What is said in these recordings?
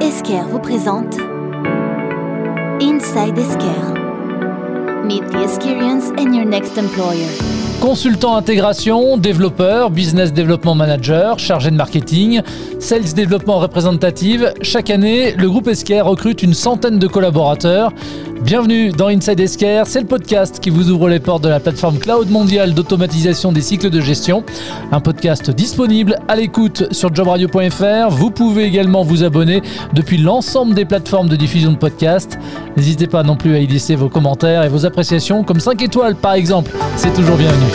Esker vous présente Inside Esker. Meet the experience in your next employer. Consultant intégration, développeur, business development manager, chargé de marketing, sales développement représentative, chaque année, le groupe Esker recrute une centaine de collaborateurs. Bienvenue dans Inside Esker, c'est le podcast qui vous ouvre les portes de la plateforme cloud mondiale d'automatisation des cycles de gestion. Un podcast disponible à l'écoute sur jobradio.fr. Vous pouvez également vous abonner depuis l'ensemble des plateformes de diffusion de podcasts. N'hésitez pas non plus à y laisser vos commentaires et vos appréciations, comme 5 étoiles par exemple. C'est toujours bienvenu.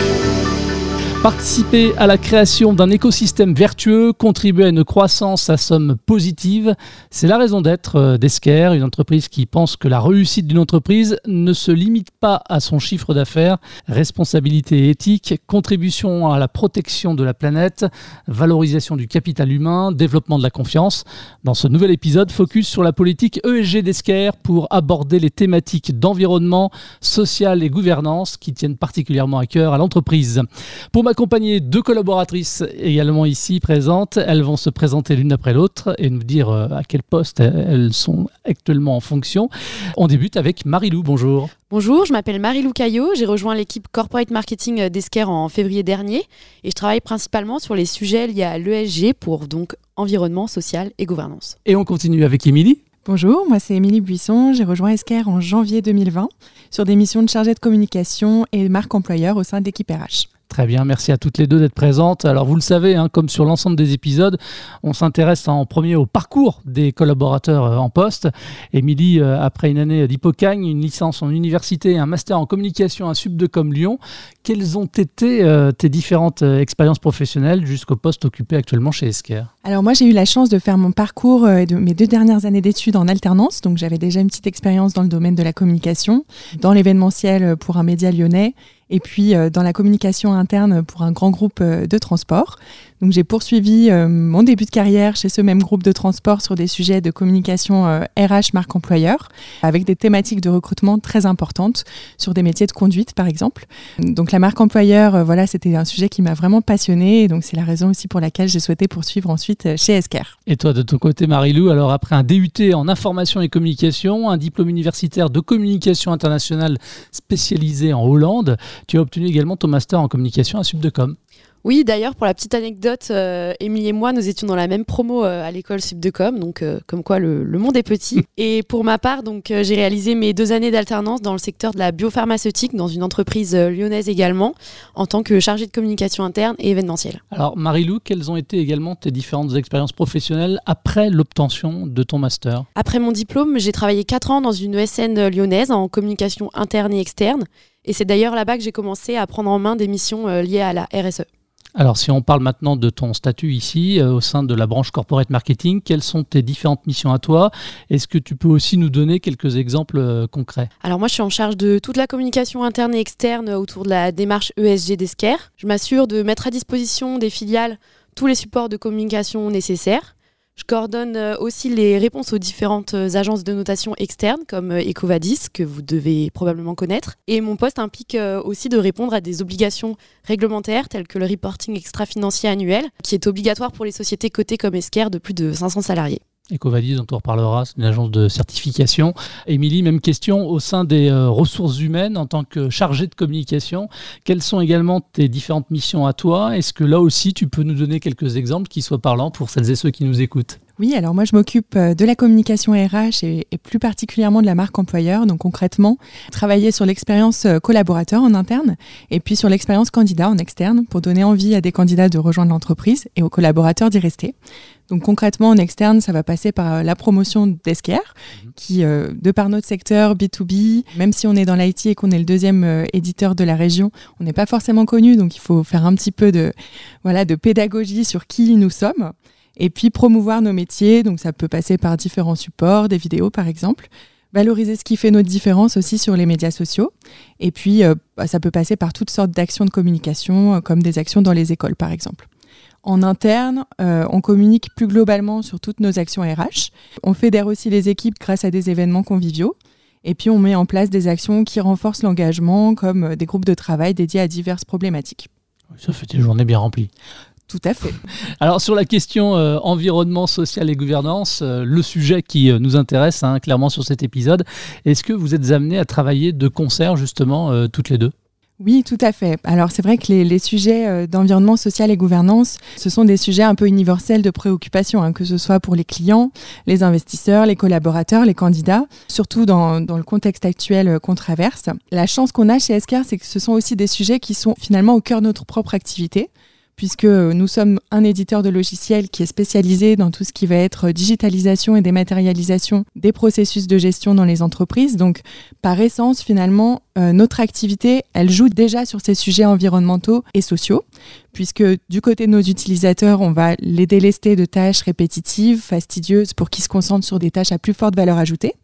Participer à la création d'un écosystème vertueux, contribuer à une croissance à somme positive, c'est la raison d'être euh, d'Esker, une entreprise qui pense que la réussite d'une entreprise ne se limite pas à son chiffre d'affaires, responsabilité éthique, contribution à la protection de la planète, valorisation du capital humain, développement de la confiance. Dans ce nouvel épisode, focus sur la politique ESG d'Esker pour aborder les thématiques d'environnement, social et gouvernance qui tiennent particulièrement à cœur à l'entreprise. Pour accompagné deux collaboratrices également ici présentes. Elles vont se présenter l'une après l'autre et nous dire euh, à quel poste elles sont actuellement en fonction. On débute avec Marilou. Bonjour. Bonjour, je m'appelle Marilou Caillot. J'ai rejoint l'équipe Corporate Marketing d'Esker en février dernier et je travaille principalement sur les sujets liés à l'ESG pour donc environnement, social et gouvernance. Et on continue avec Émilie. Bonjour, moi c'est Émilie Buisson. J'ai rejoint Esker en janvier 2020 sur des missions de chargée de communication et marque employeur au sein de l'équipe RH. Très bien, merci à toutes les deux d'être présentes. Alors vous le savez, hein, comme sur l'ensemble des épisodes, on s'intéresse en premier au parcours des collaborateurs euh, en poste. Émilie, euh, après une année d'hypocagne, une licence en université, un master en communication à Subdecom Lyon, quelles ont été euh, tes différentes expériences professionnelles jusqu'au poste occupé actuellement chez Esker? Alors moi j'ai eu la chance de faire mon parcours de mes deux dernières années d'études en alternance, donc j'avais déjà une petite expérience dans le domaine de la communication, dans l'événementiel pour un média lyonnais et puis euh, dans la communication interne pour un grand groupe euh, de transport. Donc j'ai poursuivi euh, mon début de carrière chez ce même groupe de transport sur des sujets de communication RH marque employeur, avec des thématiques de recrutement très importantes sur des métiers de conduite par exemple. Donc la marque employeur, voilà, c'était un sujet qui m'a vraiment passionné et donc c'est la raison aussi pour laquelle j'ai souhaité poursuivre ensuite chez Esker. Et toi de ton côté Marilou, alors après un DUT en information et communication, un diplôme universitaire de communication internationale spécialisé en Hollande, tu as obtenu également ton master en communication à Subdecom. Oui, d'ailleurs, pour la petite anecdote, euh, Émilie et moi, nous étions dans la même promo euh, à l'école Subdecom, donc euh, comme quoi le, monde est petit. et pour ma part, donc j'ai réalisé mes deux années d'alternance dans le secteur de la biopharmaceutique, dans une entreprise lyonnaise également, en tant que chargée de communication interne et événementielle. Alors, Marilou, quelles ont été également tes différentes expériences professionnelles après l'obtention de ton master? Après mon diplôme, j'ai travaillé quatre ans dans une ESN lyonnaise en communication interne et externe. Et c'est d'ailleurs là-bas que j'ai commencé à prendre en main des missions euh, liées à la RSE. Alors, si on parle maintenant de ton statut ici, euh, au sein de la branche corporate marketing, quelles sont tes différentes missions à toi? Est-ce que tu peux aussi nous donner quelques exemples euh, concrets? Alors, moi, je suis en charge de toute la communication interne et externe autour de la démarche ESG d'Esquer. Je m'assure de mettre à disposition des filiales tous les supports de communication nécessaires. Je coordonne euh, aussi les réponses aux différentes euh, agences de notation externes comme euh, Ecovadis, que vous devez probablement connaître. Et mon poste implique aussi de répondre à des obligations réglementaires telles que le reporting extra-financier annuel, qui est obligatoire pour les sociétés cotées comme Esker de plus de 500 salariés. Ecovadis, dont on reparlera, c'est une agence de certification. Émilie, même question, au sein des ressources humaines, en tant que chargée de communication, quelles sont également tes différentes missions à toi? Est-ce que là aussi, tu peux nous donner quelques exemples qui soient parlants pour celles et ceux qui nous écoutent? Oui, alors moi je m'occupe euh, de la communication RH et, plus particulièrement de la marque employeur. Donc concrètement, travailler sur l'expérience euh, collaborateur en interne et puis sur l'expérience candidat en externe pour donner envie à des candidats de rejoindre l'entreprise et aux collaborateurs d'y rester. Donc concrètement en externe, ça va passer par euh, la promotion d'Esquire, mhm. qui, de par notre secteur B2B, même si on est dans l'IT et qu'on est le deuxième éditeur de la région, on n'est pas forcément connu, donc il faut faire un petit peu de, voilà, de pédagogie sur qui nous sommes et puis promouvoir nos métiers. Donc ça peut passer par différents supports, des vidéos par exemple. Valoriser ce qui fait notre différence aussi sur les médias sociaux. Et puis euh, bah, ça peut passer par toutes sortes d'actions de communication, euh, comme des actions dans les écoles par exemple. En interne, euh, on communique plus globalement sur toutes nos actions RH. On fédère aussi les équipes grâce à des événements conviviaux. Et puis on met en place des actions qui renforcent l'engagement, comme des groupes de travail dédiés à diverses problématiques. Ça fait des journées bien remplies. Tout à fait. Alors sur la question euh, environnement, social et gouvernance, euh, le sujet qui euh, nous intéresse hein, clairement sur cet épisode, est-ce que vous êtes amenés à travailler de concert justement toutes les deux? Oui, tout à fait. Alors c'est vrai que les, sujets d'environnement social et gouvernance, ce sont des sujets un peu universels de préoccupation, hein, que ce soit pour les clients, les investisseurs, les collaborateurs, les candidats, surtout dans, dans le contexte actuel qu'on traverse. La chance qu'on a chez Escar, c'est que ce sont aussi des sujets qui sont finalement au cœur de notre propre activité puisque nous sommes un éditeur de logiciels qui est spécialisé dans tout ce qui va être digitalisation et dématérialisation des processus de gestion dans les entreprises. Donc, par essence, finalement, euh, notre activité, elle joue déjà sur ces sujets environnementaux et sociaux, puisque du côté de nos utilisateurs, on va les délester de tâches répétitives, fastidieuses, pour qu'ils se concentrent sur des tâches à plus forte valeur ajoutée.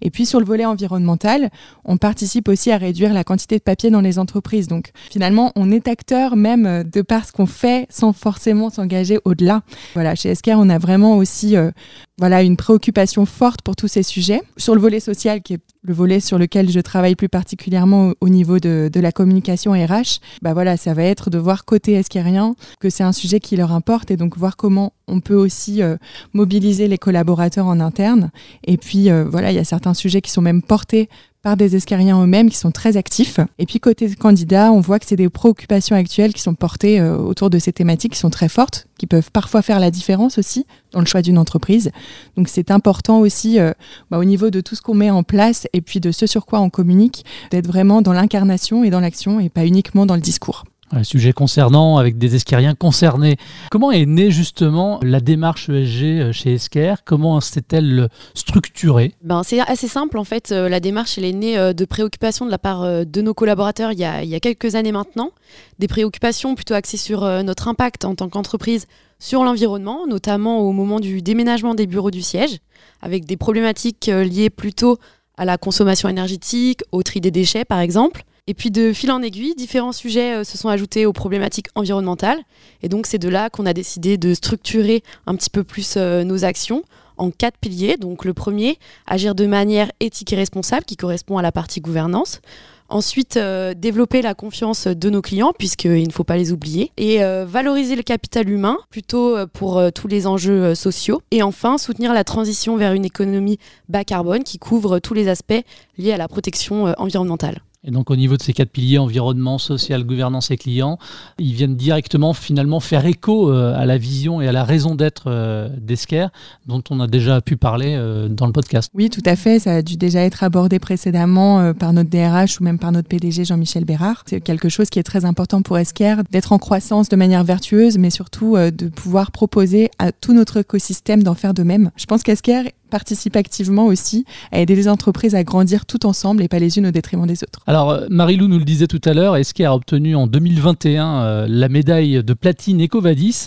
Et puis sur le volet environnemental, on participe aussi à réduire la quantité de papier dans les entreprises. Donc finalement, on est acteur même de par ce qu'on fait sans forcément s'engager au-delà. Voilà, chez Esker, on a vraiment aussi euh, voilà, une préoccupation forte pour tous ces sujets. Sur le volet social, qui est le volet sur lequel je travaille plus particulièrement au, niveau de, la communication RH, bah voilà, ça va être de voir côté esquérien que c'est un sujet qui leur importe et donc voir comment on peut aussi euh, mobiliser les collaborateurs en interne. Et puis euh, voilà, il y a certains sujets qui sont même portés par des escariens eux-mêmes qui sont très actifs. Et puis côté candidat, on voit que c'est des préoccupations actuelles qui sont portées euh, autour de ces thématiques qui sont très fortes, qui peuvent parfois faire la différence aussi dans le choix d'une entreprise. Donc c'est important aussi euh, bah, au niveau de tout ce qu'on met en place et puis de ce sur quoi on communique, d'être vraiment dans l'incarnation et dans l'action et pas uniquement dans le discours. Un sujet concernant, avec des esqueriens concernés. Comment est née justement la démarche ESG euh, chez Esquer Comment s'est-elle structurée? Ben, C'est assez simple en fait. Euh, la démarche elle est née euh, de préoccupations de la part de nos collaborateurs il y a quelques années maintenant. Des préoccupations plutôt axées sur notre impact en tant qu'entreprise sur l'environnement, notamment au moment du déménagement des bureaux du siège, avec des problématiques liées plutôt à la consommation énergétique, au tri des déchets par exemple. Et puis de fil en aiguille, différents sujets euh, se sont ajoutés aux problématiques environnementales. Et donc c'est de là qu'on a décidé de structurer un petit peu plus euh, nos actions en quatre piliers. Donc le premier, agir de manière éthique et responsable, qui correspond à la partie gouvernance. Ensuite, euh, développer la confiance de nos clients, puisqu'il ne faut pas les oublier. Et valoriser le capital humain, plutôt pour tous les enjeux sociaux. Et enfin, soutenir la transition vers une économie bas carbone qui couvre tous les aspects liés à la protection environnementale. Et donc au niveau de ces quatre piliers, environnement, social, gouvernance et client, ils viennent directement finalement faire écho euh, à la vision et à la raison d'être euh, d'Esquer, dont on a déjà pu parler euh, dans le podcast. Oui, tout à fait. Ça a dû déjà être abordé précédemment par notre DRH ou même par notre PDG Jean-Michel Bérard. C'est quelque chose qui est très important pour Esquer, d'être en croissance de manière vertueuse, mais surtout de pouvoir proposer à tout notre écosystème d'en faire de même. Je pense qu'Esquer participe activement aussi à aider les entreprises à grandir tout ensemble et pas les unes au détriment des autres. Alors, euh, Marilou nous le disait tout à l'heure, Esquire a obtenu en 2021 euh, la médaille de platine EcoVadis,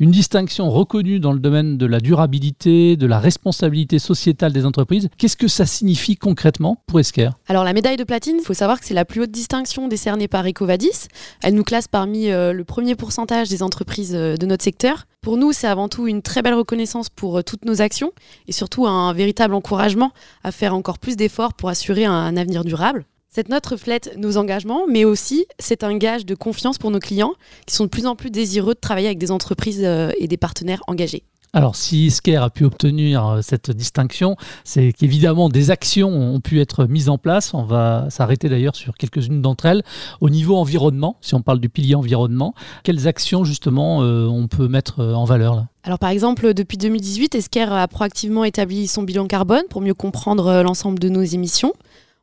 une distinction reconnue dans le domaine de la durabilité, de la responsabilité sociétale des entreprises. Qu'est-ce que ça signifie concrètement pour Esquire Alors, la médaille de platine, il faut savoir que c'est la plus haute distinction décernée par EcoVadis. Elle nous classe parmi euh, le premier pourcentage des entreprises de notre secteur. Pour nous, c'est avant tout une très belle reconnaissance pour toutes nos actions et surtout un véritable encouragement à faire encore plus d'efforts pour assurer un, avenir durable. Cette note reflète nos engagements, mais aussi c'est un gage de confiance pour nos clients qui sont de plus en plus désireux de travailler avec des entreprises euh, et des partenaires engagés. Alors, si Sker a pu obtenir euh, cette distinction, c'est qu'évidemment des actions ont pu être mises en place. On va s'arrêter d'ailleurs sur quelques-unes d'entre elles. Au niveau environnement, si on parle du pilier environnement, quelles actions justement euh, on peut mettre euh, en valeur là? Alors par exemple, depuis 2018, Esker a proactivement établi son bilan carbone pour mieux comprendre l'ensemble de nos émissions.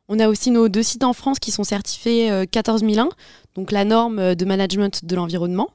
On a aussi nos deux sites en France qui sont certifiés 14001, donc la norme de management de l'environnement.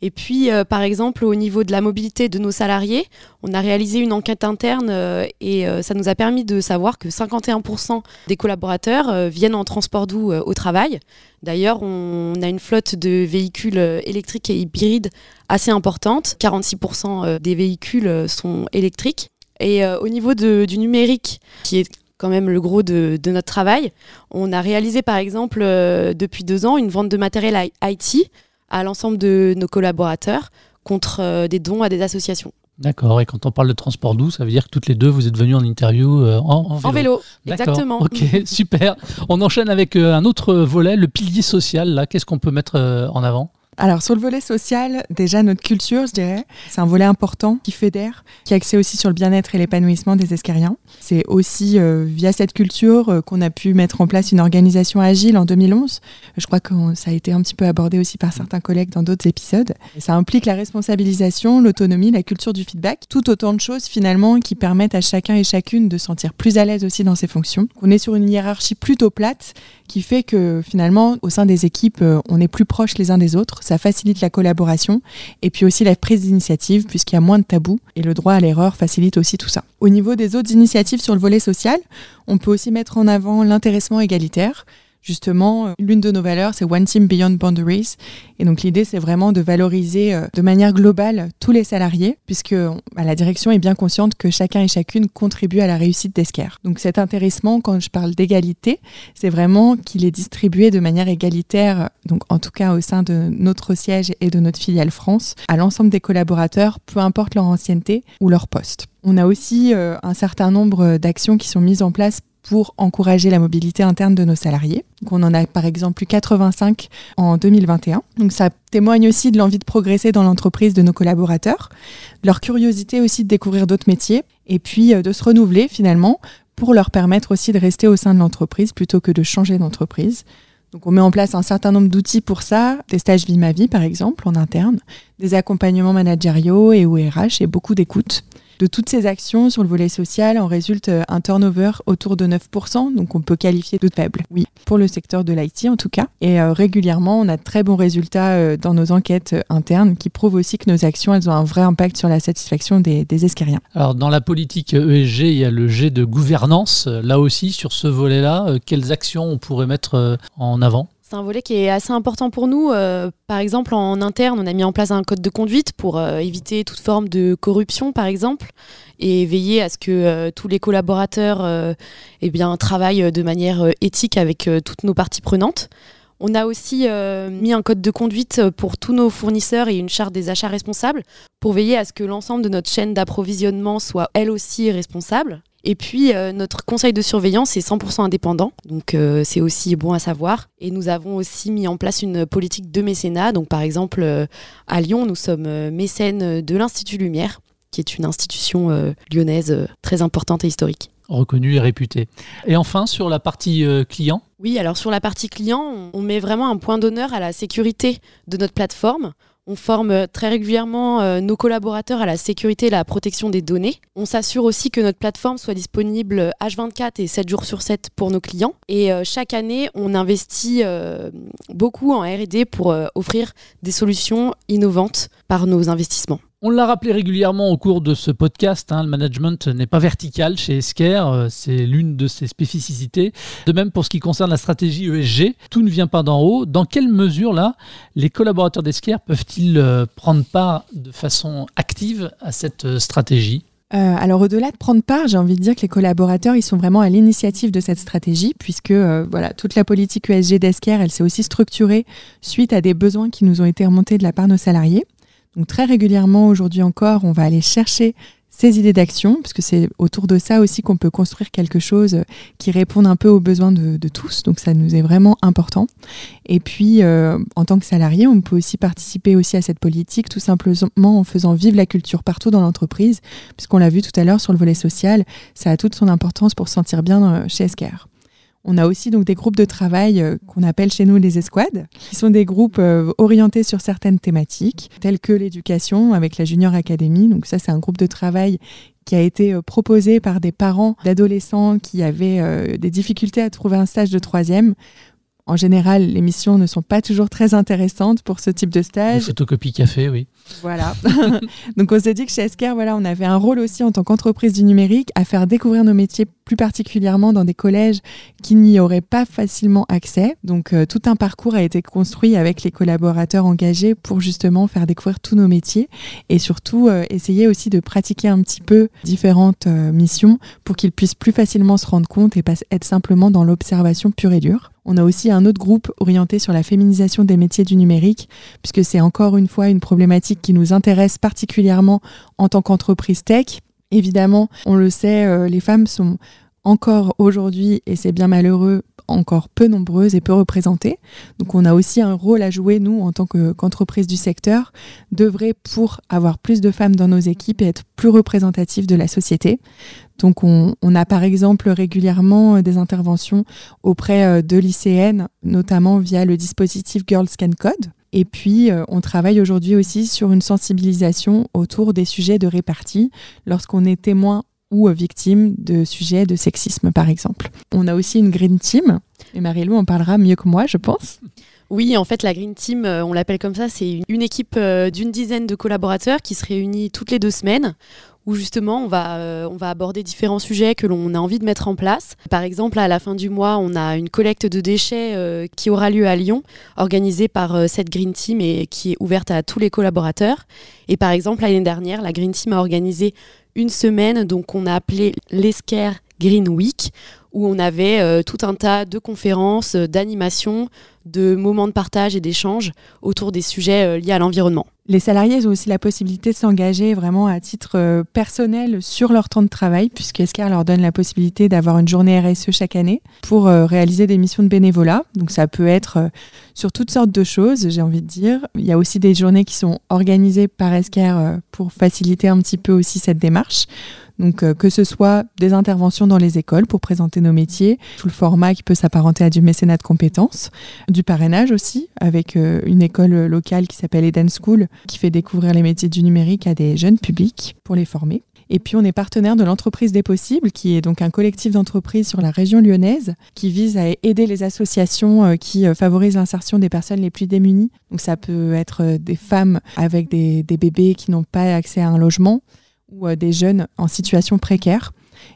Et puis, euh, par exemple, au niveau de la mobilité de nos salariés, on a réalisé une enquête interne euh, et euh, ça nous a permis de savoir que 51% des collaborateurs viennent en transport doux au travail. D'ailleurs, on a une flotte de véhicules électriques et hybrides assez importante. 46% des véhicules sont électriques. Et au niveau du numérique, qui est quand même le gros de, de, notre travail. On a réalisé par exemple depuis deux ans une vente de matériel IT à l'ensemble de nos collaborateurs contre euh, des dons à des associations. D'accord, et quand on parle de transport doux, ça veut dire que toutes les deux, vous êtes venues en interview euh, en, vélo. En vélo, exactement. Ok, super. On enchaîne avec euh, un autre volet, le pilier social. Là, qu'est-ce qu'on peut mettre en avant? Alors sur le volet social, déjà notre culture, je dirais, c'est un volet important qui fédère, qui axé aussi sur le bien-être et l'épanouissement des escariens. C'est aussi euh, via cette culture euh, qu'on a pu mettre en place une organisation agile en 2011. Je crois que ça a été un petit peu abordé aussi par certains collègues dans d'autres épisodes. ça implique la responsabilisation, l'autonomie, la culture du feedback, tout autant de choses finalement qui permettent à chacun et chacune de se sentir plus à l'aise aussi dans ses fonctions. On est sur une hiérarchie plutôt plate qui fait que finalement au sein des équipes, euh, on est plus proches les uns des autres ça facilite la collaboration et puis aussi la prise d'initiative puisqu'il y a moins de tabous et le droit à l'erreur facilite aussi tout ça. Au niveau des autres initiatives sur le volet social, on peut aussi mettre en avant l'intéressement égalitaire. Justement, euh, l'une de nos valeurs, c'est One Team Beyond Boundaries. Et donc l'idée, c'est vraiment de valoriser euh, de manière globale tous les salariés, puisque bah, la direction est bien consciente que chacun et chacune contribue à la réussite d'Esquerre. Donc cet intéressement, quand je parle d'égalité, c'est vraiment qu'il est distribué de manière égalitaire, donc en tout cas au sein de notre siège et de notre filiale France, à l'ensemble des collaborateurs, peu importe leur ancienneté ou leur poste. On a aussi euh, un certain nombre d'actions qui sont mises en place pour encourager la mobilité interne de nos salariés. Donc on en a par exemple eu 85 en 2021. Donc ça témoigne aussi de l'envie de progresser dans l'entreprise de nos collaborateurs, leur curiosité aussi de découvrir d'autres métiers et puis euh, de se renouveler finalement pour leur permettre aussi de rester au sein de l'entreprise plutôt que de changer d'entreprise. Donc on met en place un certain nombre d'outils pour ça, des stages vie ma vie par exemple en interne, des accompagnements managériaux et ORH et beaucoup d'écoute. De toutes ces actions sur le volet social, en résulte euh, un turnover autour de 9%, donc on peut qualifier de faible, oui, pour le secteur de l'IT en tout cas. Et euh, régulièrement, on a de très bons résultats euh, dans nos enquêtes internes qui prouvent aussi que nos actions, elles ont un vrai impact sur la satisfaction des, des escariens. Alors dans la politique ESG, il y a le G de gouvernance. Là aussi, sur ce volet-là, quelles actions on pourrait mettre en avant? C'est un volet qui est assez important pour nous. Euh, par exemple, en interne, on a mis en place un code de conduite pour euh, éviter toute forme de corruption, par exemple, et veiller à ce que euh, tous les collaborateurs eh travaillent de manière éthique avec toutes nos parties prenantes. On a aussi mis un code de conduite pour tous nos fournisseurs et une charte des achats responsables pour veiller à ce que l'ensemble de notre chaîne d'approvisionnement soit elle aussi responsable. Et puis, euh, notre conseil de surveillance est 100% indépendant, donc euh, c'est aussi bon à savoir. Et nous avons aussi mis en place une politique de mécénat. Donc, par exemple, euh, à Lyon, nous sommes mécènes de l'Institut Lumière, qui est une institution lyonnaise très importante et historique. Reconnue et réputée. Et enfin, sur la partie client? Oui, alors sur la partie client, on met vraiment un point d'honneur à la sécurité de notre plateforme. On forme très régulièrement euh, nos collaborateurs à la sécurité et la protection des données. On s'assure aussi que notre plateforme soit disponible H24 et 7 jours sur 7 pour nos clients. Et euh, chaque année, on investit euh, beaucoup en RD pour offrir des solutions innovantes par nos investissements. On l'a rappelé régulièrement au cours de ce podcast, hein, le management n'est pas vertical chez Esker, euh, c'est l'une de ses spécificités. De même pour ce qui concerne la stratégie ESG, tout ne vient pas d'en haut. Dans quelle mesure là, les collaborateurs d'Esker peuvent-ils euh, prendre part de façon active à cette euh, stratégie? Alors au-delà de prendre part, j'ai envie de dire que les collaborateurs, ils sont vraiment à l'initiative de cette stratégie, puisque voilà, toute la politique ESG d'Esker, elle s'est aussi structurée suite à des besoins qui nous ont été remontés de la part de nos salariés. Donc très régulièrement, aujourd'hui encore, on va aller chercher ces idées d'action, parce que c'est autour de ça aussi qu'on peut construire quelque chose qui réponde un peu aux besoins de, tous. Donc ça nous est vraiment important. Et puis, euh, en tant que salarié, on peut aussi participer aussi à cette politique, tout simplement en faisant vivre la culture partout dans l'entreprise, puisqu'on l'a vu tout à l'heure sur le volet social, ça a toute son importance pour se sentir bien euh, chez SKR. On a aussi donc des groupes de travail euh, qu'on appelle chez nous les escouades, qui sont des groupes euh, orientés sur certaines thématiques, telles que l'éducation avec la Junior Academy. Donc ça, c'est un groupe de travail qui a été euh, proposé par des parents d'adolescents qui avaient des difficultés à trouver un stage de troisième en général, les missions ne sont pas toujours très intéressantes pour ce type de stage. photocopie café, oui. Voilà. Donc on s'est dit que chez Esker, voilà, on avait un rôle aussi en tant qu'entreprise du numérique à faire découvrir nos métiers plus particulièrement dans des collèges qui n'y auraient pas facilement accès. Donc euh, tout un parcours a été construit avec les collaborateurs engagés pour justement faire découvrir tous nos métiers et surtout euh, essayer aussi de pratiquer un petit peu différentes euh, missions pour qu'ils puissent plus facilement se rendre compte et pas être simplement dans l'observation pure et dure. On a aussi un autre groupe orienté sur la féminisation des métiers du numérique, puisque c'est encore une fois une problématique qui nous intéresse particulièrement en tant qu'entreprise tech. Évidemment, on le sait, euh, les femmes sont encore aujourd'hui, et c'est bien malheureux, encore peu nombreuses et peu représentées. Donc on a aussi un rôle à jouer, nous, en tant qu'entreprise du secteur, d'œuvrer pour avoir plus de femmes dans nos équipes et être plus représentatives de la société. Donc on, a par exemple régulièrement euh, des interventions auprès euh, de lycéennes, notamment via le dispositif Girls Can Code. Et puis, euh, on travaille aujourd'hui aussi sur une sensibilisation autour des sujets de répartie lorsqu'on est témoin ou victime de sujets de sexisme, par exemple. On a aussi une Green Team, et Marie-Lou en parlera mieux que moi, je pense. Oui, en fait, la Green Team, euh, on l'appelle comme ça, c'est une équipe euh, d'une dizaine de collaborateurs qui se réunit toutes les deux semaines où justement on va, euh, on va aborder différents sujets que l'on a envie de mettre en place. Par exemple, à la fin du mois, on a une collecte de déchets qui aura lieu à Lyon, organisée par cette Green Team et qui est ouverte à tous les collaborateurs. Et par exemple, l'année dernière, la Green Team a organisé une semaine, donc on a appelé l'Esquerre Green Week, où on avait euh, tout un tas de conférences, euh, d'animations, de moments de partage et d'échange autour des sujets euh, liés à l'environnement. Les salariés ont aussi la possibilité de s'engager vraiment à titre personnel sur leur temps de travail, puisque Escar leur donne la possibilité d'avoir une journée RSE chaque année pour réaliser des missions de bénévolat. Donc ça peut être sur toutes sortes de choses, j'ai envie de dire. Il y a aussi des journées qui sont organisées par Escar pour faciliter un petit peu aussi cette démarche. Donc euh, que ce soit des interventions dans les écoles pour présenter nos métiers, tout le format qui peut s'apparenter à du mécénat de compétences, du parrainage aussi, avec euh, une école locale qui s'appelle Eden School, qui fait découvrir les métiers du numérique à des jeunes publics pour les former. Et puis on est partenaire de l'entreprise des possibles, qui est donc un collectif d'entreprises sur la région lyonnaise, qui vise à aider les associations euh, qui favorisent l'insertion des personnes les plus démunies. Donc ça peut être des femmes avec des bébés qui n'ont pas accès à un logement, ou euh, des jeunes en situation précaire.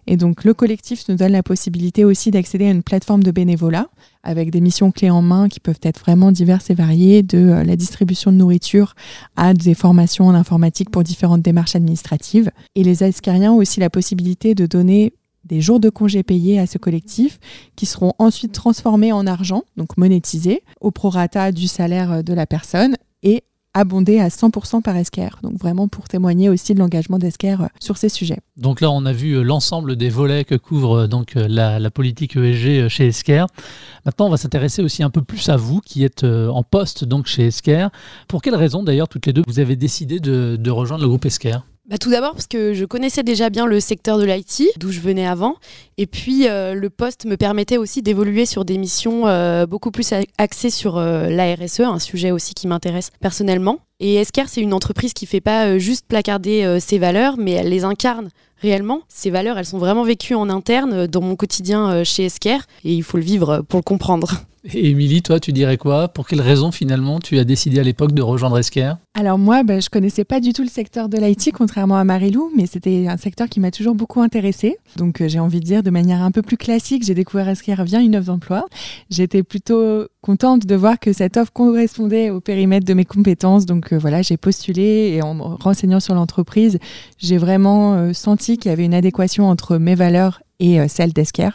Et donc le collectif nous donne la possibilité aussi d'accéder à une plateforme de bénévolat avec des missions clés en main qui peuvent être vraiment diverses et variées, de euh, la distribution de nourriture à des formations en informatique pour différentes démarches administratives. Et les Ascariens ont aussi la possibilité de donner des jours de congés payés à ce collectif qui seront ensuite transformés en argent, donc monétisés, au prorata du salaire de la personne et abondé à 100% par Esker. Donc vraiment pour témoigner aussi de l'engagement d'Esker euh, sur ces sujets. Donc là, on a vu euh, l'ensemble des volets que couvre euh, donc la, politique ESG chez Esker. Maintenant, on va s'intéresser aussi un peu plus à vous qui êtes en poste donc chez Esker. Pour quelles raisons d'ailleurs toutes les deux vous avez décidé de, de rejoindre le groupe Esker bah, tout d'abord parce que je connaissais déjà bien le secteur de l'IT, d'où je venais avant. Et puis euh, le poste me permettait aussi d'évoluer sur des missions euh, beaucoup plus axées sur euh, la RSE, un sujet aussi qui m'intéresse personnellement. Et Esker, c'est une entreprise qui fait pas juste placarder ses valeurs, mais elle les incarne réellement. Ces valeurs, elles sont vraiment vécues en interne dans mon quotidien chez Esker, et il faut le vivre pour le comprendre. Émilie, toi, tu dirais quoi? Pour quelles raisons finalement tu as décidé à l'époque de rejoindre Esker Alors moi, ben, je connaissais pas du tout le secteur de l'IT, contrairement à Marilou, mais c'était un secteur qui m'a toujours beaucoup intéressé. Donc euh, j'ai envie de dire de manière un peu plus classique, j'ai découvert Esker via une offre d'emploi. J'étais plutôt contente de voir que cette offre correspondait au périmètre de mes compétences. Donc euh, voilà, j'ai postulé et en me renseignant sur l'entreprise, j'ai vraiment euh, senti qu'il y avait une adéquation entre mes valeurs et celles d'Esker.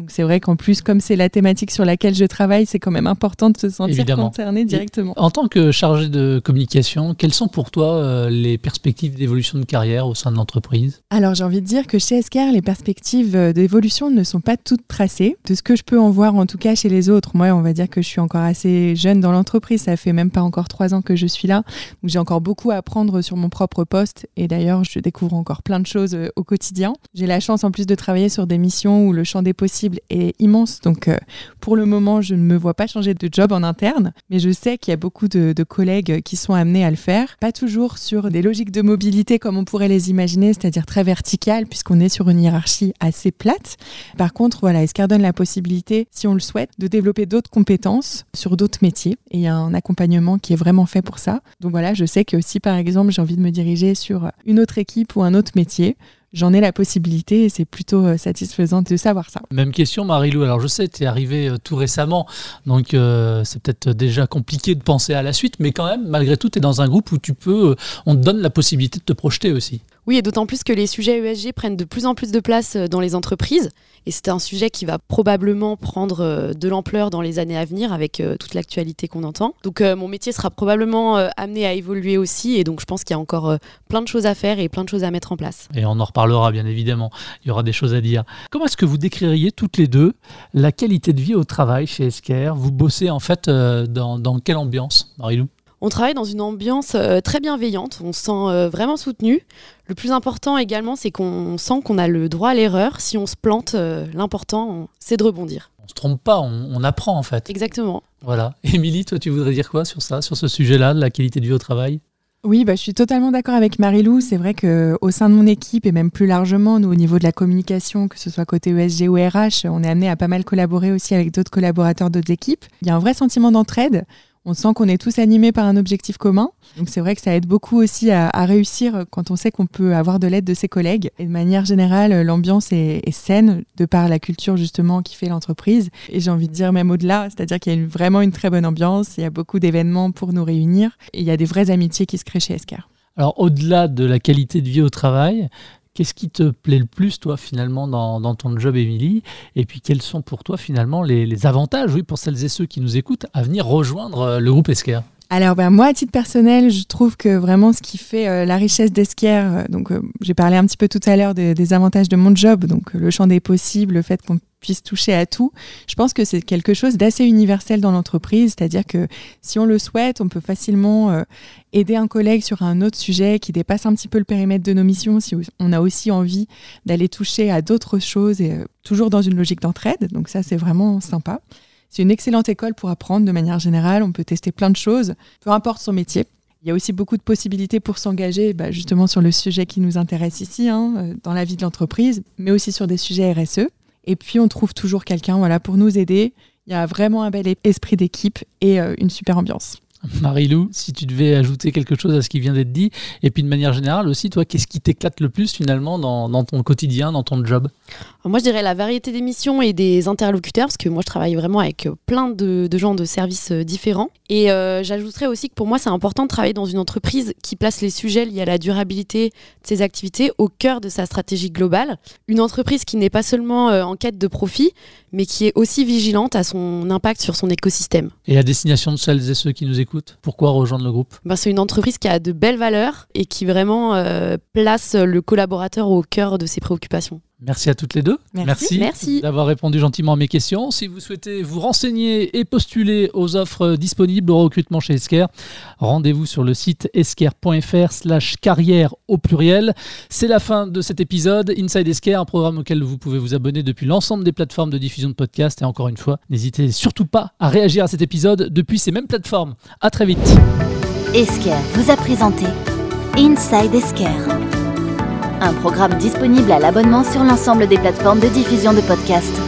Donc c'est vrai qu'en plus, comme c'est la thématique sur laquelle je travaille, c'est quand même important de se sentir concerné directement. en tant que chargé de communication, quelles sont pour toi euh, les perspectives d'évolution de carrière au sein de l'entreprise? Alors j'ai envie de dire que chez Escar, les perspectives euh, d'évolution ne sont pas toutes tracées. De ce que je peux en voir en tout cas chez les autres, moi on va dire que je suis encore assez jeune dans l'entreprise, ça fait même pas encore trois ans que je suis là. Donc j'ai encore beaucoup à apprendre sur mon propre poste et d'ailleurs je découvre encore plein de choses euh, au quotidien. J'ai la chance en plus de travailler sur des missions où le champ des possibles est immense. Donc, euh, pour le moment, je ne me vois pas changer de job en interne, mais je sais qu'il y a beaucoup de, collègues qui sont amenés à le faire. Pas toujours sur des logiques de mobilité comme on pourrait les imaginer, c'est-à-dire très verticales, puisqu'on est sur une hiérarchie assez plate. Par contre, voilà, Escar donne la possibilité, si on le souhaite, de développer d'autres compétences sur d'autres métiers? Et il y a un accompagnement qui est vraiment fait pour ça. Donc voilà, je sais que si par exemple j'ai envie de me diriger sur une autre équipe ou un autre métier, j'en ai la possibilité et c'est plutôt euh, satisfaisant de savoir ça. Même question Marilou, alors je sais, tu es arrivé euh, tout récemment, donc euh, c'est peut-être déjà compliqué de penser à la suite, mais quand même, malgré tout, tu es dans un groupe où tu peux, on te donne la possibilité de te projeter aussi. Oui, et d'autant plus que les sujets ESG prennent de plus en plus de place euh, dans les entreprises. Et c'est un sujet qui va probablement prendre euh, de l'ampleur dans les années à venir avec euh, toute l'actualité qu'on entend. Donc mon métier sera probablement amené à évoluer aussi. Et donc je pense qu'il y a encore plein de choses à faire et plein de choses à mettre en place. Et on en reparlera bien évidemment. Il y aura des choses à dire. Comment est-ce que vous décririez toutes les deux la qualité de vie au travail chez Esker Vous bossez en fait dans, dans quelle ambiance, Marilou on travaille dans une ambiance euh, très bienveillante, on se sent euh, vraiment soutenu. Le plus important également, c'est qu'on sent qu'on a le droit à l'erreur. Si on se plante, euh, l'important, c'est de rebondir. On se trompe pas, on, apprend en fait. Exactement. Voilà. Émilie, toi, tu voudrais dire quoi sur ça, sur ce sujet-là, de la qualité de vie au travail? Oui, bah, je suis totalement d'accord avec Marilou. C'est vrai qu'au sein de mon équipe et même plus largement, nous, au niveau de la communication, que ce soit côté ESG ou RH, on est amené à pas mal collaborer aussi avec d'autres collaborateurs d'autres équipes. Il y a un vrai sentiment d'entraide on sent qu'on est tous animés par un objectif commun. Donc c'est vrai que ça aide beaucoup aussi à, réussir quand on sait qu'on peut avoir de l'aide de ses collègues. Et de manière générale, l'ambiance est, saine de par la culture justement qui fait l'entreprise. Et j'ai envie de dire même au-delà, c'est-à-dire qu'il y a vraiment une très bonne ambiance, il y a beaucoup d'événements pour nous réunir et il y a des vraies amitiés qui se créent chez Escar. Alors au-delà de la qualité de vie au travail, Qu'est-ce qui te plaît le plus, toi, finalement, dans, ton job, Émilie? Et puis, quels sont pour toi, finalement, les, avantages, oui, pour celles et ceux qui nous écoutent, à venir rejoindre euh, le groupe Esquire alors ben, moi, à titre personnel, je trouve que vraiment ce qui fait euh, la richesse d'Esquire, euh, donc j'ai parlé un petit peu tout à l'heure des, avantages de mon job, donc le champ des possibles, le fait qu'on puisse toucher à tout. Je pense que c'est quelque chose d'assez universel dans l'entreprise, c'est-à-dire que si on le souhaite, on peut facilement euh, aider un collègue sur un autre sujet qui dépasse un petit peu le périmètre de nos missions, si on a aussi envie d'aller toucher à d'autres choses, et euh, toujours dans une logique d'entraide. Donc ça, c'est vraiment sympa. C'est une excellente école pour apprendre de manière générale. On peut tester plein de choses, peu importe son métier. Il y a aussi beaucoup de possibilités pour s'engager bah, justement sur le sujet qui nous intéresse ici, hein, euh, dans la vie de l'entreprise, mais aussi sur des sujets RSE. Et puis on trouve toujours quelqu'un voilà, pour nous aider. Il y a vraiment un bel esprit d'équipe et euh, une super ambiance. Marie-Lou, si tu devais ajouter quelque chose à ce qui vient d'être dit, et puis de manière générale aussi, toi, qu'est-ce qui t'éclate le plus finalement dans, ton quotidien, dans ton job? Moi, je dirais la variété des missions et des interlocuteurs, parce que moi, je travaille vraiment avec euh, plein de, gens de services euh, différents. Et euh, j'ajouterais aussi que pour moi, c'est important de travailler dans une entreprise qui place les sujets liés à la durabilité de ses activités au cœur de sa stratégie globale. Une entreprise qui n'est pas seulement en quête de profit, mais qui est aussi vigilante à son impact sur son écosystème. Et à destination de celles et ceux qui nous écoutent, pourquoi rejoindre le groupe? Ben, C'est une entreprise qui a de belles valeurs et qui vraiment euh, place le collaborateur au cœur de ses préoccupations. Merci à toutes les deux. Merci, Merci. d'avoir répondu gentiment à mes questions. Si vous souhaitez vous renseigner et postuler aux offres disponibles au recrutement chez Esker, rendez-vous sur le site esker.fr slash carrière au pluriel. C'est la fin de cet épisode. Inside Esker, un programme auquel vous pouvez vous abonner depuis l'ensemble des plateformes de diffusion de podcasts. Et encore une fois, n'hésitez surtout pas à réagir à cet épisode depuis ces mêmes plateformes. À très vite. Esker vous a présenté Inside Esker un programme disponible à l'abonnement sur l'ensemble des plateformes de diffusion de podcasts.